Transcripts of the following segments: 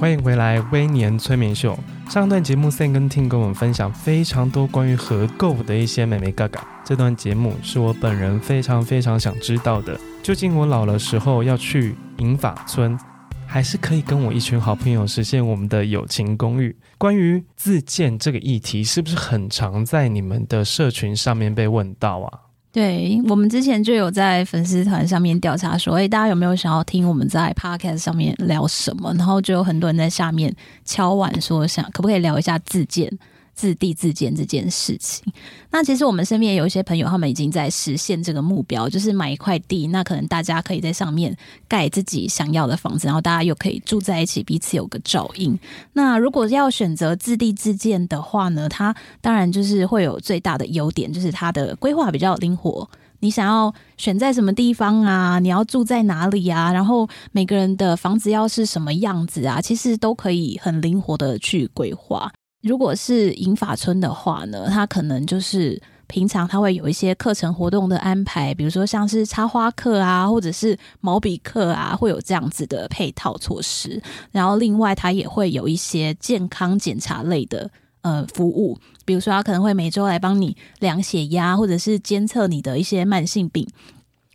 欢迎回来，微年催眠秀。上段节目，Sam 跟 Tim 跟我们分享非常多关于合购的一些眉眉角角。这段节目是我本人非常非常想知道的，究竟我老了时候要去银发村，还是可以跟我一群好朋友实现我们的友情公寓？关于自建这个议题，是不是很常在你们的社群上面被问到啊？对，我们之前就有在粉丝团上面调查说，哎，大家有没有想要听我们在 Podcast 上面聊什么？然后就有很多人在下面敲碗说，想可不可以聊一下自荐。自地自建这件事情，那其实我们身边有一些朋友，他们已经在实现这个目标，就是买一块地，那可能大家可以在上面盖自己想要的房子，然后大家又可以住在一起，彼此有个照应。那如果要选择自地自建的话呢，它当然就是会有最大的优点，就是它的规划比较灵活。你想要选在什么地方啊？你要住在哪里啊？然后每个人的房子要是什么样子啊？其实都可以很灵活的去规划。如果是银发村的话呢，它可能就是平常它会有一些课程活动的安排，比如说像是插花课啊，或者是毛笔课啊，会有这样子的配套措施。然后另外它也会有一些健康检查类的呃服务，比如说它可能会每周来帮你量血压，或者是监测你的一些慢性病。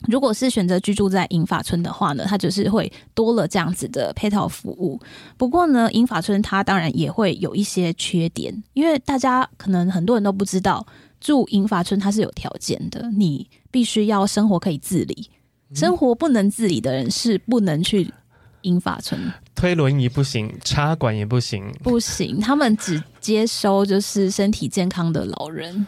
如果是选择居住在银发村的话呢，它就是会多了这样子的配套服务。不过呢，银发村它当然也会有一些缺点，因为大家可能很多人都不知道，住银发村它是有条件的，你必须要生活可以自理，生活不能自理的人是不能去银发村。推轮椅不行，插管也不行，不行，他们只接收就是身体健康的老人。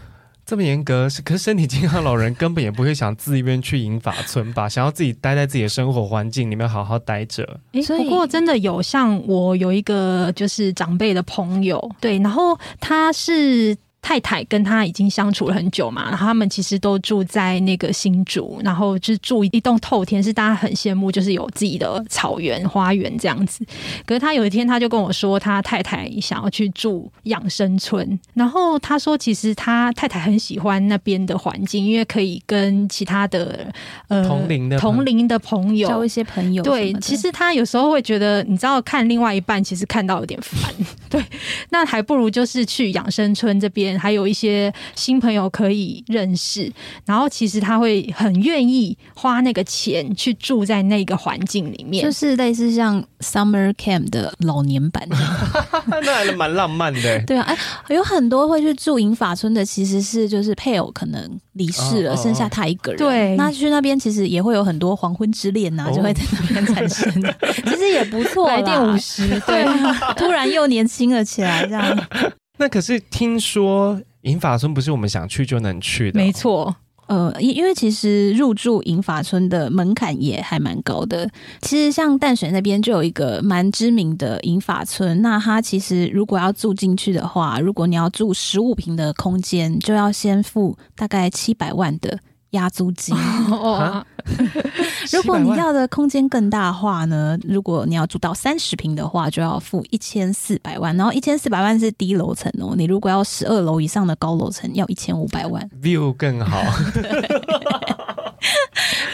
这么严格，可是身体健康老人根本也不会想自愿去银发村吧？想要自己待在自己的生活环境里面好好待着。哎，不过真的有像我有一个就是长辈的朋友，对，然后他是。太太跟他已经相处了很久嘛，然后他们其实都住在那个新竹，然后就是住一栋透天，是大家很羡慕，就是有自己的草原花园这样子。可是他有一天他就跟我说，他太太想要去住养生村，然后他说其实他太太很喜欢那边的环境，因为可以跟其他的呃同龄的同龄的朋友交一些朋友。对，其实他有时候会觉得，你知道看另外一半，其实看到有点烦。对，那还不如就是去养生村这边。还有一些新朋友可以认识，然后其实他会很愿意花那个钱去住在那个环境里面，就是类似像 summer camp 的老年版，那还蛮浪漫的。对啊，哎，有很多会去住银法村的，其实是就是配偶可能离世了，哦、剩下他一个人。对，那去那边其实也会有很多黄昏之恋呐、啊，就会在那边产生。其实也不错，来电五十，对，突然又年轻了起来，这样。那可是听说银发村不是我们想去就能去的。没错。呃，因因为其实入住银发村的门槛也还蛮高的。其实像淡水那边就有一个蛮知名的银发村，那它其实如果要住进去的话，如果你要住十五平的空间，就要先付大概七百万的。押租金。如果你要的空间更大的话呢？如果你要住到三十平的话，就要付一千四百万。然后一千四百万是低楼层哦，你如果要十二楼以上的高楼层，要一千五百万，view 更好。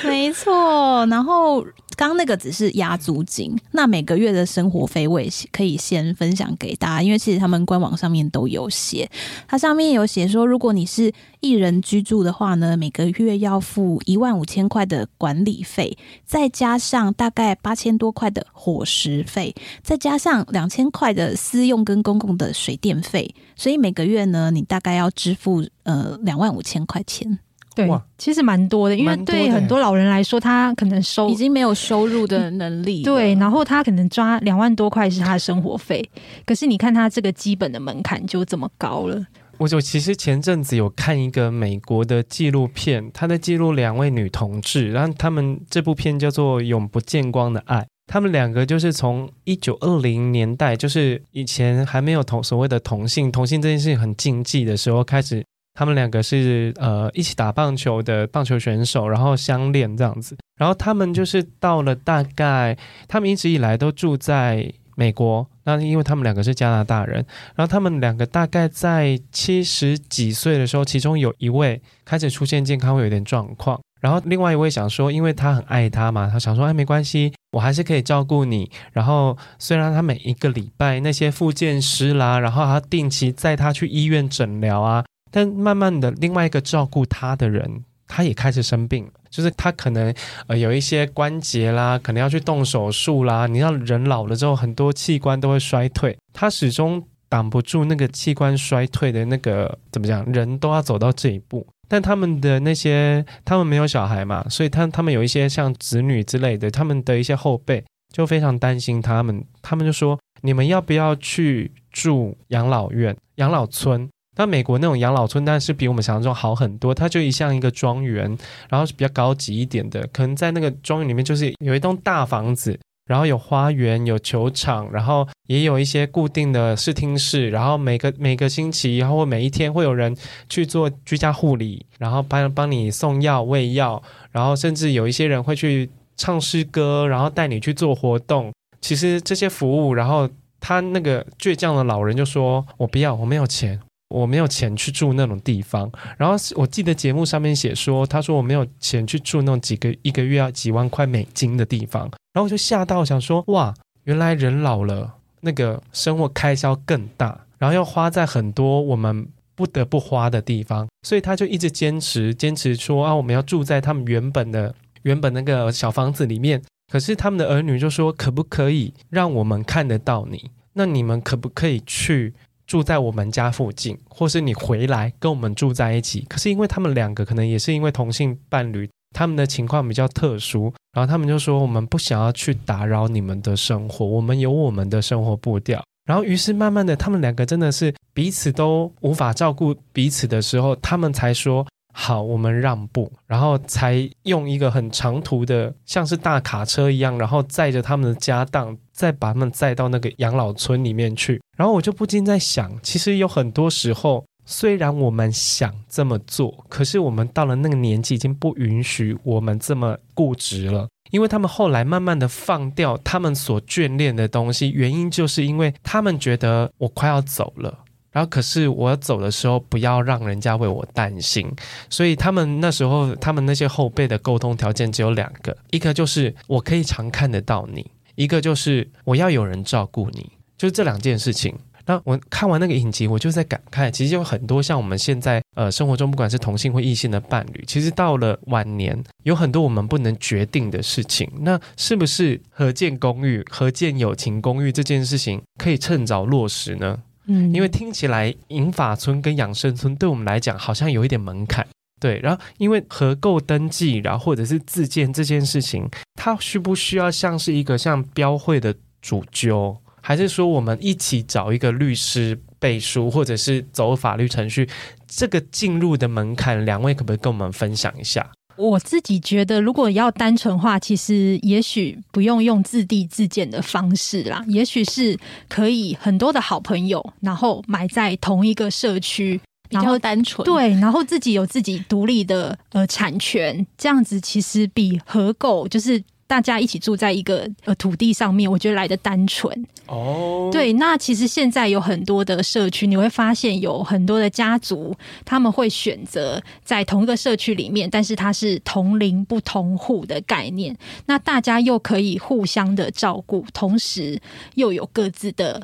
没错，然后。刚那个只是押租金，那每个月的生活费我也可以先分享给大家，因为其实他们官网上面都有写，它上面有写说，如果你是一人居住的话呢，每个月要付一万五千块的管理费，再加上大概八千多块的伙食费，再加上两千块的私用跟公共的水电费，所以每个月呢，你大概要支付呃两万五千块钱。对，其实蛮多的，因为对很多老人来说，他可能收已经没有收入的能力。对，然后他可能抓两万多块是他的生活费，可是你看他这个基本的门槛就这么高了。我就其实前阵子有看一个美国的纪录片，他在记录两位女同志，然后他们这部片叫做《永不见光的爱》，他们两个就是从一九二零年代，就是以前还没有同所谓的同性，同性这件事情很禁忌的时候开始。他们两个是呃一起打棒球的棒球选手，然后相恋这样子。然后他们就是到了大概，他们一直以来都住在美国。那因为他们两个是加拿大人，然后他们两个大概在七十几岁的时候，其中有一位开始出现健康会有点状况。然后另外一位想说，因为他很爱他嘛，他想说哎没关系，我还是可以照顾你。然后虽然他每一个礼拜那些复健师啦，然后还要定期载他去医院诊疗啊，但慢慢的，另外一个照顾他的人，他也开始生病了，就是他可能呃有一些关节啦，可能要去动手术啦。你知道人老了之后，很多器官都会衰退，他始终挡不住那个器官衰退的那个怎么讲？人都要走到这一步。但他们的那些，他们没有小孩嘛，所以他他们有一些像子女之类的，他们的一些后辈就非常担心他们，他们就说：你们要不要去住养老院、养老村？那美国那种养老村，但是比我们想象中好很多，它就一像一个庄园，然后是比较高级一点的，可能在那个庄园里面就是有一栋大房子。然后有花园，有球场，然后也有一些固定的视听室，然后每个每个星期，然后每一天会有人去做居家护理，然后帮帮你送药、喂药，然后甚至有一些人会去唱诗歌，然后带你去做活动。其实这些服务，然后他那个倔强的老人就说：“我不要，我没有钱。”我没有钱去住那种地方，然后我记得节目上面写说，他说我没有钱去住那种几个一个月要几万块美金的地方，然后我就吓到想说，哇，原来人老了，那个生活开销更大，然后要花在很多我们不得不花的地方，所以他就一直坚持坚持说啊，我们要住在他们原本的原本那个小房子里面，可是他们的儿女就说，可不可以让我们看得到你？那你们可不可以去？住在我们家附近，或是你回来跟我们住在一起。可是因为他们两个可能也是因为同性伴侣，他们的情况比较特殊，然后他们就说，我们不想要去打扰你们的生活，我们有我们的生活步调。然后于是慢慢的，他们两个真的是彼此都无法照顾彼此的时候，他们才说。好，我们让步，然后才用一个很长途的，像是大卡车一样，然后载着他们的家当，再把他们载到那个养老村里面去。然后我就不禁在想，其实有很多时候，虽然我们想这么做，可是我们到了那个年纪，已经不允许我们这么固执了。因为他们后来慢慢的放掉他们所眷恋的东西，原因就是因为他们觉得我快要走了。然后，可是我要走的时候，不要让人家为我担心。所以他们那时候，他们那些后辈的沟通条件只有两个：一个就是我可以常看得到你；一个就是我要有人照顾你。就是这两件事情。那我看完那个影集，我就在感慨，其实有很多像我们现在呃生活中，不管是同性或异性的伴侣，其实到了晚年，有很多我们不能决定的事情。那是不是合建公寓、合建友情公寓这件事情，可以趁早落实呢？嗯，因为听起来银发村跟养生村对我们来讲好像有一点门槛，对。然后因为合购登记，然后或者是自建这件事情，它需不需要像是一个像标会的主揪，还是说我们一起找一个律师背书，或者是走法律程序？这个进入的门槛，两位可不可以跟我们分享一下？我自己觉得，如果要单纯化，其实也许不用用自地自建的方式啦，也许是可以很多的好朋友，然后买在同一个社区，然后单纯对，然后自己有自己独立的呃产权，这样子其实比合购就是。大家一起住在一个呃土地上面，我觉得来的单纯哦。对，那其实现在有很多的社区，你会发现有很多的家族，他们会选择在同一个社区里面，但是它是同龄不同户的概念。那大家又可以互相的照顾，同时又有各自的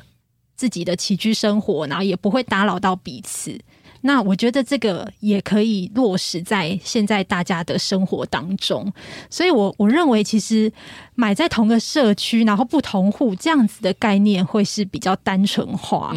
自己的起居生活，然后也不会打扰到彼此。那我觉得这个也可以落实在现在大家的生活当中，所以我我认为其实买在同个社区，然后不同户这样子的概念会是比较单纯化。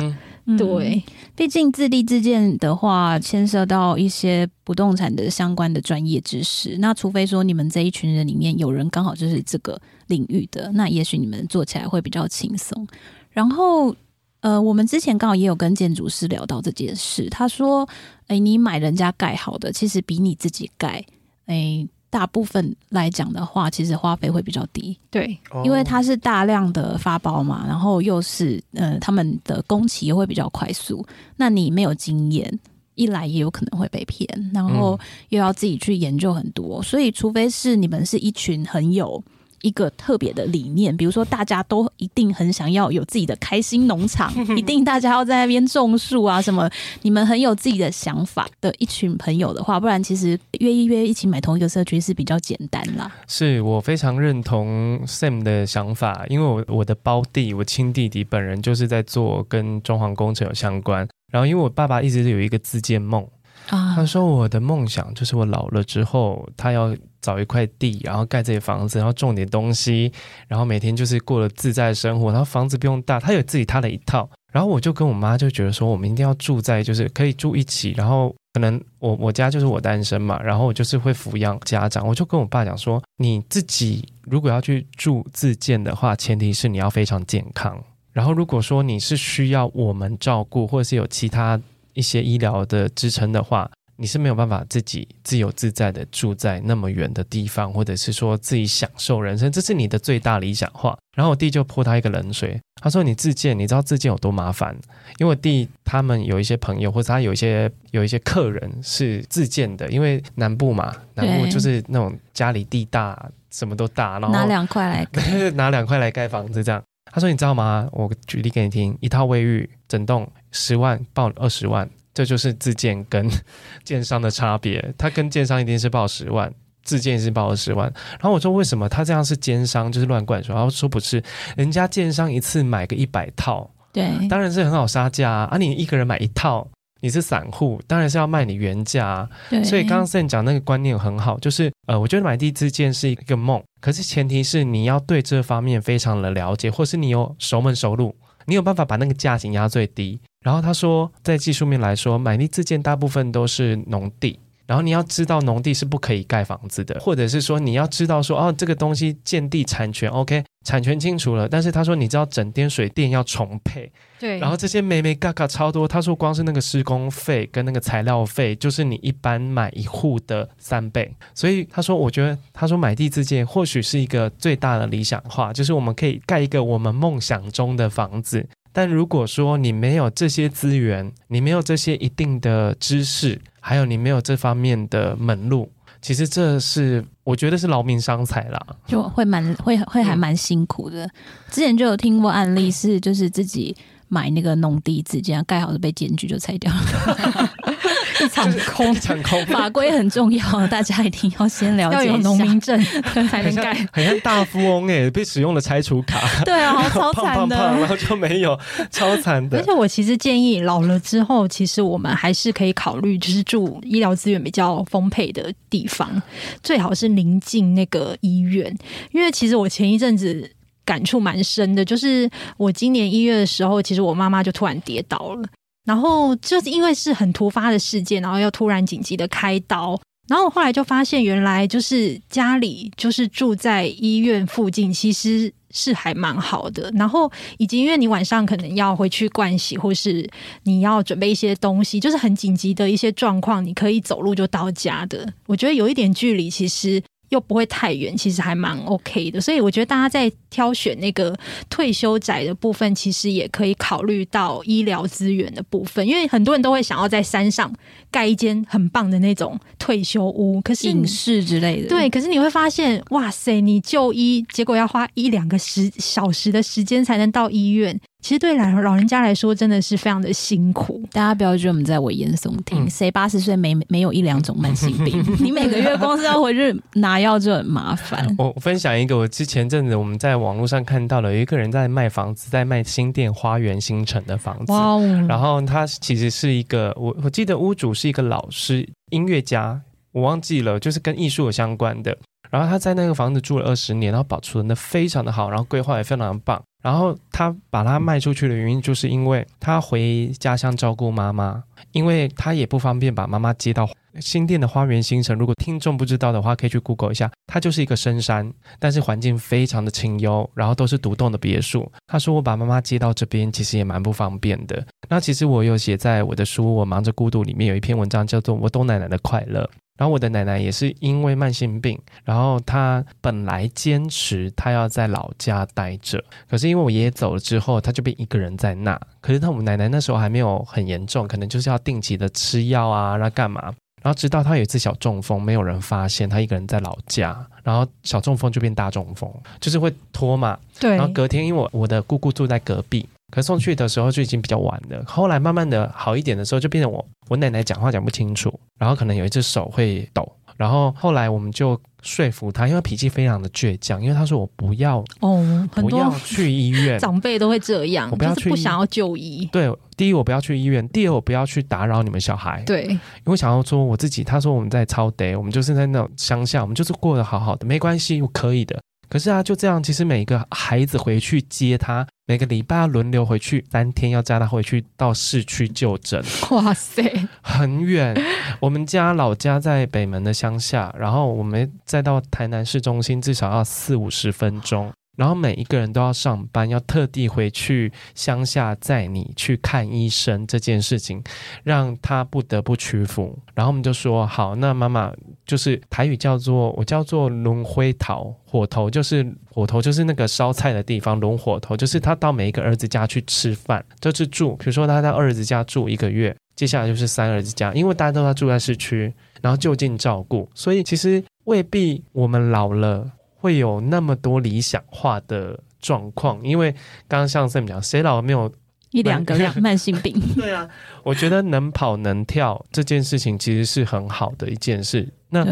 嗯，对，毕竟自立自建的话，牵涉到一些不动产的相关的专业知识。那除非说你们这一群人里面有人刚好就是这个领域的，那也许你们做起来会比较轻松。然后。呃，我们之前刚好也有跟建筑师聊到这件事，他说：“哎，你买人家盖好的，其实比你自己盖，哎，大部分来讲的话，其实花费会比较低。对，因为它是大量的发包嘛，然后又是呃，他们的工期也会比较快速。那你没有经验，一来也有可能会被骗，然后又要自己去研究很多，所以除非是你们是一群很有。”一个特别的理念，比如说大家都一定很想要有自己的开心农场，一定大家要在那边种树啊什么，你们很有自己的想法的一群朋友的话，不然其实约一约一起买同一个社区是比较简单啦。是我非常认同 Sam 的想法，因为我我的胞弟，我亲弟弟本人就是在做跟装潢工程有相关，然后因为我爸爸一直有一个自建梦。他说我的梦想就是我老了之后，他要找一块地，然后盖这些房子，然后种点东西，然后每天就是过了自在生活。然后房子不用大，他有自己他的一套。然后我就跟我妈就觉得说，我们一定要住在就是可以住一起。然后可能我我家就是我单身嘛，然后我就是会抚养家长。我就跟我爸讲说，你自己如果要去住自建的话，前提是你要非常健康。然后如果说你是需要我们照顾，或者是有其他。一些医疗的支撑的话，你是没有办法自己自由自在的住在那么远的地方，或者是说自己享受人生，这是你的最大理想化。然后我弟就泼他一个冷水，他说：“你自建，你知道自建有多麻烦？因为我弟他们有一些朋友，或者他有一些有一些客人是自建的，因为南部嘛，南部就是那种家里地大，什么都大，然后拿两块来盖，拿两块来盖房子这样。”他说：“你知道吗？我举例给你听，一套卫浴整栋十万报二十万，这就是自建跟 建商的差别。他跟建商一定是报十万，自建是报二十万。然后我说为什么他这样是奸商，就是乱灌水。然后说不是，人家建商一次买个一百套，对，当然是很好杀价啊。啊，你一个人买一套。”你是散户，当然是要卖你原价。对，所以刚刚 Sam 讲那个观念很好，就是呃，我觉得买地自建是一个梦，可是前提是你要对这方面非常的了解，或是你有熟门熟路，你有办法把那个价钱压最低。然后他说，在技术面来说，买地自建大部分都是农地。然后你要知道农地是不可以盖房子的，或者是说你要知道说哦，这个东西建地产权 OK，产权清楚了，但是他说你知道整电水电要重配，对，然后这些眉眉嘎嘎超多，他说光是那个施工费跟那个材料费，就是你一般买一户的三倍，所以他说我觉得他说买地自建或许是一个最大的理想化，就是我们可以盖一个我们梦想中的房子。但如果说你没有这些资源，你没有这些一定的知识，还有你没有这方面的门路，其实这是我觉得是劳民伤财啦，就会蛮会会还蛮辛苦的。之前就有听过案例是，就是自己买那个农地自建，盖好了被检举就拆掉了。一场空，一场空。法规很重要，大家一定要先了解，要有农民证 才能盖。很像大富翁哎，被使用了拆除卡。对啊，好 超惨的，然后就没有，超惨的。而且我其实建议，老了之后，其实我们还是可以考虑，就是住医疗资源比较丰沛的地方，最好是临近那个医院。因为其实我前一阵子感触蛮深的，就是我今年一月的时候，其实我妈妈就突然跌倒了。然后就是因为是很突发的事件，然后要突然紧急的开刀，然后我后来就发现，原来就是家里就是住在医院附近，其实是还蛮好的。然后以及因为你晚上可能要回去盥洗，或是你要准备一些东西，就是很紧急的一些状况，你可以走路就到家的。我觉得有一点距离，其实。又不会太远，其实还蛮 OK 的，所以我觉得大家在挑选那个退休宅的部分，其实也可以考虑到医疗资源的部分，因为很多人都会想要在山上盖一间很棒的那种退休屋，可是隐士之类的，对，可是你会发现，哇塞，你就医结果要花一两个时小时的时间才能到医院。其实对老老人家来说，真的是非常的辛苦。大家不要觉得我们在危言耸听，谁八十岁没没有一两种慢性病？你每个月光是要回去拿药就很麻烦。我分享一个，我之前阵子我们在网络上看到了，有一个人在卖房子，在卖新店花园新城的房子。哇哦！然后他其实是一个，我我记得屋主是一个老师、音乐家，我忘记了，就是跟艺术有相关的。然后他在那个房子住了二十年，然后保存的非常的好，然后规划也非常的棒。然后他把它卖出去的原因，就是因为他回家乡照顾妈妈，因为他也不方便把妈妈接到新店的花园新城。如果听众不知道的话，可以去 Google 一下，它就是一个深山，但是环境非常的清幽，然后都是独栋的别墅。他说我把妈妈接到这边，其实也蛮不方便的。那其实我有写在我的书《我忙着孤独》里面有一篇文章，叫做《我懂奶奶的快乐》。然后我的奶奶也是因为慢性病，然后她本来坚持她要在老家待着，可是因为我爷爷走了之后，她就变一个人在那。可是她我们奶奶那时候还没有很严重，可能就是要定期的吃药啊，那干嘛？然后直到她有一次小中风，没有人发现，她一个人在老家，然后小中风就变大中风，就是会拖嘛。对。然后隔天，因为我我的姑姑住在隔壁，可送去的时候就已经比较晚了。后来慢慢的好一点的时候，就变成我我奶奶讲话讲不清楚，然后可能有一只手会抖。然后后来我们就说服他，因为脾气非常的倔强，因为他说我不要哦，不要去医院，长辈都会这样，我不要去，就是不想要就医。对，第一我不要去医院，第二我不要去打扰你们小孩。对，因为想要说我自己，他说我们在超得，我们就是在那种乡下，我们就是过得好好的，没关系，我可以的。可是啊，就这样，其实每一个孩子回去接他，每个礼拜轮流回去三天，要载他回去到市区就诊。哇塞，很远。我们家老家在北门的乡下，然后我们再到台南市中心，至少要四五十分钟。然后每一个人都要上班，要特地回去乡下载你去看医生，这件事情让他不得不屈服。然后我们就说好，那妈妈就是台语叫做我叫做轮回头，火头就是火头就是那个烧菜的地方，轮火头就是他到每一个儿子家去吃饭，就是住。比如说他在二儿子家住一个月，接下来就是三儿子家，因为大家都要住在市区，然后就近照顾，所以其实未必我们老了。会有那么多理想化的状况，因为刚刚像 Sam 讲，谁老了没有一两个两 慢性病？对啊，我觉得能跑能跳这件事情其实是很好的一件事。那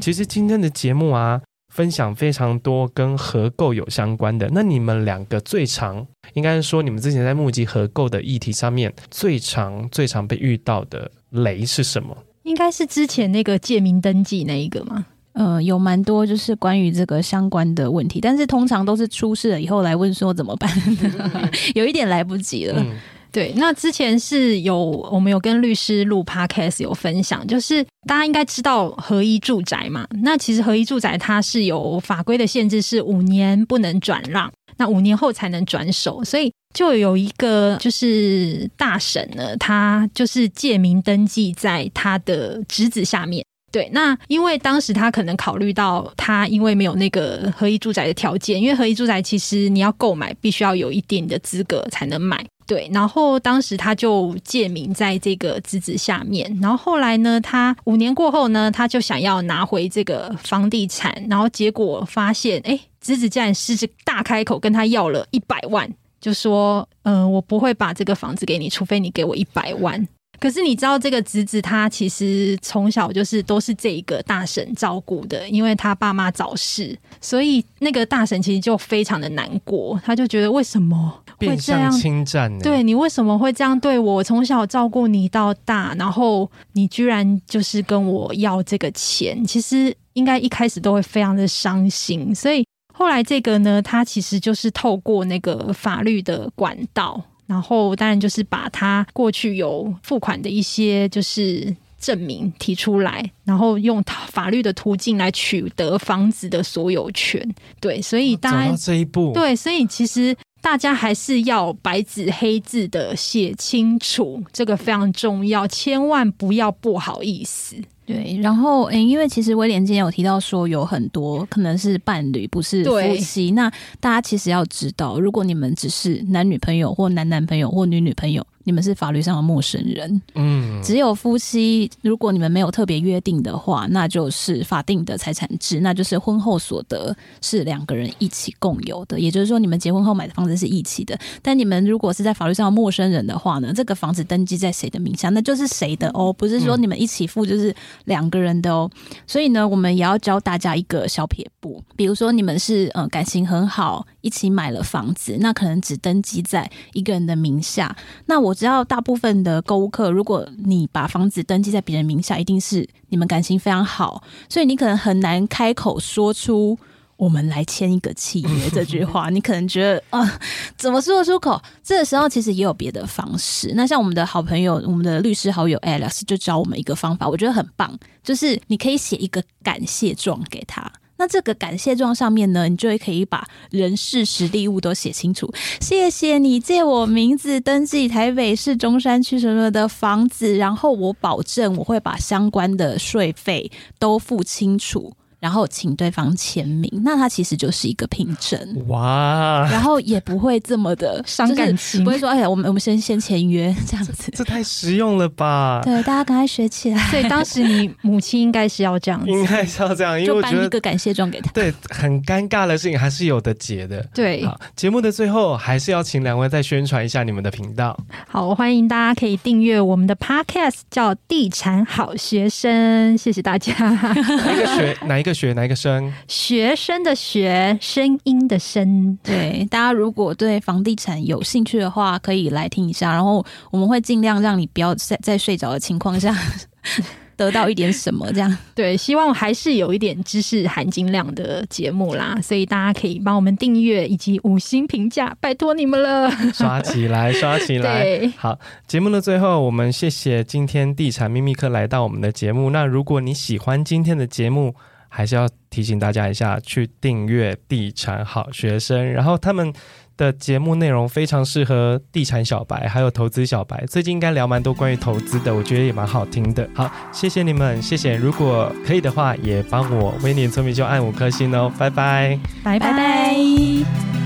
其实今天的节目啊，分享非常多跟合购有相关的。那你们两个最常，应该是说你们之前在募集合购的议题上面，最常最常被遇到的雷是什么？应该是之前那个借名登记那一个吗？呃，有蛮多就是关于这个相关的问题，但是通常都是出事了以后来问说怎么办，有一点来不及了。嗯、对，那之前是有我们有跟律师录 podcast 有分享，就是大家应该知道合一住宅嘛，那其实合一住宅它是有法规的限制，是五年不能转让，那五年后才能转手，所以就有一个就是大婶呢，他就是借名登记在他的侄子下面。对，那因为当时他可能考虑到他因为没有那个合一住宅的条件，因为合一住宅其实你要购买必须要有一定的资格才能买。对，然后当时他就借名在这个侄子下面，然后后来呢，他五年过后呢，他就想要拿回这个房地产，然后结果发现，哎，侄子竟然狮子大开口跟他要了一百万，就说，嗯、我不会把这个房子给你，除非你给我一百万。可是你知道这个侄子他其实从小就是都是这一个大婶照顾的，因为他爸妈早逝，所以那个大婶其实就非常的难过，他就觉得为什么会这样？变相侵占？对，你为什么会这样对我？从小照顾你到大，然后你居然就是跟我要这个钱，其实应该一开始都会非常的伤心。所以后来这个呢，他其实就是透过那个法律的管道。然后当然就是把他过去有付款的一些就是证明提出来，然后用法律的途径来取得房子的所有权。对，所以大家这一步，对，所以其实大家还是要白纸黑字的写清楚，这个非常重要，千万不要不好意思。对，然后诶，因为其实威廉今天有提到说，有很多可能是伴侣，不是夫妻。那大家其实要知道，如果你们只是男女朋友，或男男朋友，或女女朋友。你们是法律上的陌生人，嗯，只有夫妻，如果你们没有特别约定的话，那就是法定的财产制，那就是婚后所得是两个人一起共有的，也就是说，你们结婚后买的房子是一起的。但你们如果是在法律上的陌生人的话呢，这个房子登记在谁的名下，那就是谁的哦，不是说你们一起付就是两个人的哦。所以呢，我们也要教大家一个小撇步，比如说你们是嗯感情很好，一起买了房子，那可能只登记在一个人的名下，那我。知道大部分的购物客，如果你把房子登记在别人名下，一定是你们感情非常好，所以你可能很难开口说出“我们来签一个契约”这句话。你可能觉得啊、呃，怎么说得出口？这个时候其实也有别的方式。那像我们的好朋友，我们的律师好友 Alex 就教我们一个方法，我觉得很棒，就是你可以写一个感谢状给他。那这个感谢状上面呢，你就会可以把人事实地物都写清楚。谢谢你借我名字登记台北市中山区什么的房子，然后我保证我会把相关的税费都付清楚。然后请对方签名，那它其实就是一个凭证哇，然后也不会这么的伤感情，不会说哎呀，我们我们先先签约这样子，这，这太实用了吧？对，大家赶快学起来。所以当时你母亲应该是要这样子，应该是要这样，因为我觉得就颁一个感谢状给他。对，很尴尬的事情还是有的解的。对，好，节目的最后还是要请两位再宣传一下你们的频道。好，欢迎大家可以订阅我们的 Podcast，叫《地产好学生》，谢谢大家。哪一个学？哪一个学？哪一个声？学生的学，声音的声。对，大家如果对房地产有兴趣的话，可以来听一下。然后我们会尽量让你不要在在睡着的情况下 得到一点什么。这样对，希望还是有一点知识含金量的节目啦。所以大家可以帮我们订阅以及五星评价，拜托你们了。刷起来，刷起来。对，好，节目的最后，我们谢谢今天地产秘密课来到我们的节目。那如果你喜欢今天的节目，还是要提醒大家一下，去订阅《地产好学生》，然后他们的节目内容非常适合地产小白，还有投资小白。最近应该聊蛮多关于投资的，我觉得也蛮好听的。好，谢谢你们，谢谢。如果可以的话，也帮我威廉聪明就按五颗星哦，拜拜，拜拜。拜拜。